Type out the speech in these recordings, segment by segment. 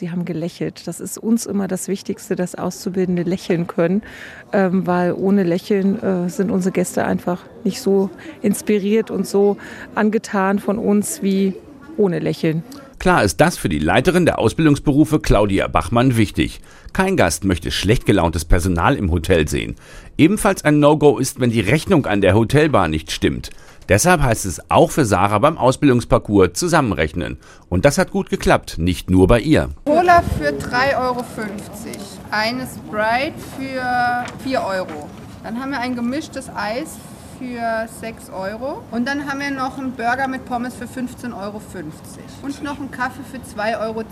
sie haben gelächelt. Das ist uns immer das Wichtigste, dass Auszubildende lächeln können, ähm, weil ohne Lächeln äh, sind unsere Gäste einfach nicht so inspiriert und so angetan von uns wie ohne Lächeln. Klar ist das für die Leiterin der Ausbildungsberufe Claudia Bachmann wichtig. Kein Gast möchte schlecht gelauntes Personal im Hotel sehen. Ebenfalls ein No-Go ist, wenn die Rechnung an der Hotelbar nicht stimmt. Deshalb heißt es auch für Sarah beim Ausbildungsparcours zusammenrechnen. Und das hat gut geklappt, nicht nur bei ihr. Cola für 3,50 Euro. Eine Sprite für 4 Euro. Dann haben wir ein gemischtes Eis für 6 Euro. Und dann haben wir noch einen Burger mit Pommes für 15,50 Euro. Und noch einen Kaffee für 2,10 Euro.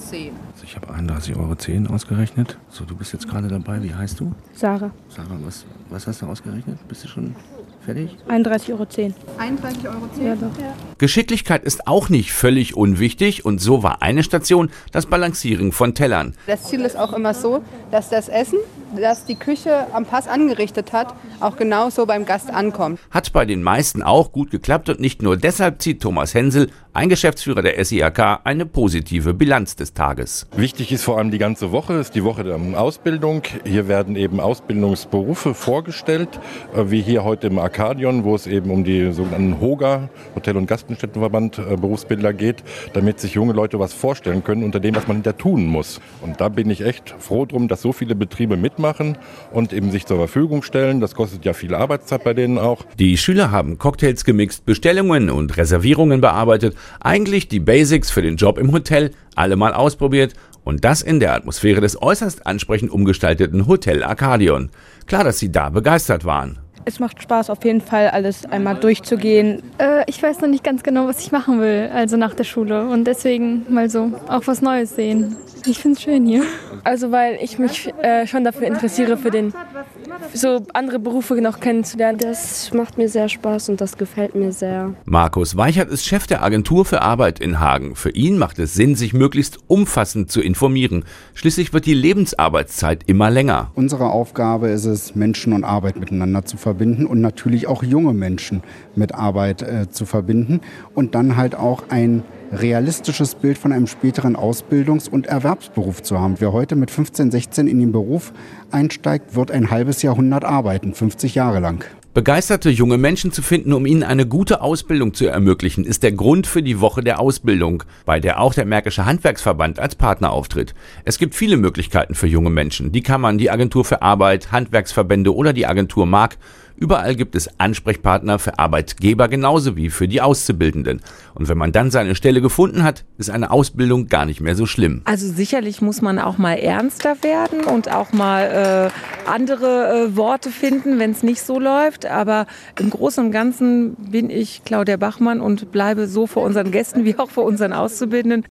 Ich habe 31,10 Euro ausgerechnet. So, du bist jetzt gerade dabei. Wie heißt du? Sarah. Sarah, was, was hast du ausgerechnet? Bist du schon fertig? 31,10 Euro. 31,10 Euro? Ja, doch. Ja. Geschicklichkeit ist auch nicht völlig unwichtig und so war eine Station das Balancieren von Tellern. Das Ziel ist auch immer so, dass das Essen, das die Küche am Pass angerichtet hat, auch genauso beim Gast ankommt. Hat bei den meisten auch gut geklappt und nicht nur deshalb zieht Thomas Hensel, ein Geschäftsführer der SIAK, eine positive Bilanz des Tages. Wichtig ist vor allem die ganze Woche, ist die Woche der Ausbildung. Hier werden eben Ausbildungsberufe vorgestellt, äh, wie hier heute im Arcadion, wo es eben um die sogenannten HOGA, Hotel- und Gaststättenverband, äh, Berufsbilder geht, damit sich junge Leute was vorstellen können unter dem, was man hinter tun muss. Und da bin ich echt froh drum, dass so viele Betriebe mitmachen und eben sich zur Verfügung stellen. Das kostet ja viel Arbeitszeit bei denen auch. Die Schüler haben Cocktails gemixt, Bestellungen und Reservierungen bearbeitet, eigentlich die Basics für den Job im Hotel, alle mal ausprobiert und das in der Atmosphäre des äußerst ansprechend umgestalteten Hotel Arcadion. Klar, dass sie da begeistert waren. Es macht Spaß, auf jeden Fall alles einmal durchzugehen. Äh, ich weiß noch nicht ganz genau, was ich machen will, also nach der Schule. Und deswegen mal so auch was Neues sehen. Ich finde es schön hier. Also, weil ich mich äh, schon dafür interessiere, für den so andere Berufe noch kennenzulernen. Das macht mir sehr Spaß und das gefällt mir sehr. Markus Weichert ist Chef der Agentur für Arbeit in Hagen. Für ihn macht es Sinn, sich möglichst umfassend zu informieren. Schließlich wird die Lebensarbeitszeit immer länger. Unsere Aufgabe ist es, Menschen und Arbeit miteinander zu verbinden und natürlich auch junge Menschen mit Arbeit äh, zu verbinden und dann halt auch ein realistisches Bild von einem späteren Ausbildungs- und Erwerbsberuf zu haben. Wer heute mit 15, 16 in den Beruf einsteigt, wird ein halbes Jahrhundert arbeiten, 50 Jahre lang. Begeisterte junge Menschen zu finden, um ihnen eine gute Ausbildung zu ermöglichen, ist der Grund für die Woche der Ausbildung, bei der auch der Märkische Handwerksverband als Partner auftritt. Es gibt viele Möglichkeiten für junge Menschen. Die kann man die Agentur für Arbeit, Handwerksverbände oder die Agentur Mark Überall gibt es Ansprechpartner für Arbeitgeber genauso wie für die Auszubildenden. Und wenn man dann seine Stelle gefunden hat, ist eine Ausbildung gar nicht mehr so schlimm. Also sicherlich muss man auch mal ernster werden und auch mal äh, andere äh, Worte finden, wenn es nicht so läuft. Aber im Großen und Ganzen bin ich Claudia Bachmann und bleibe so vor unseren Gästen wie auch vor unseren Auszubildenden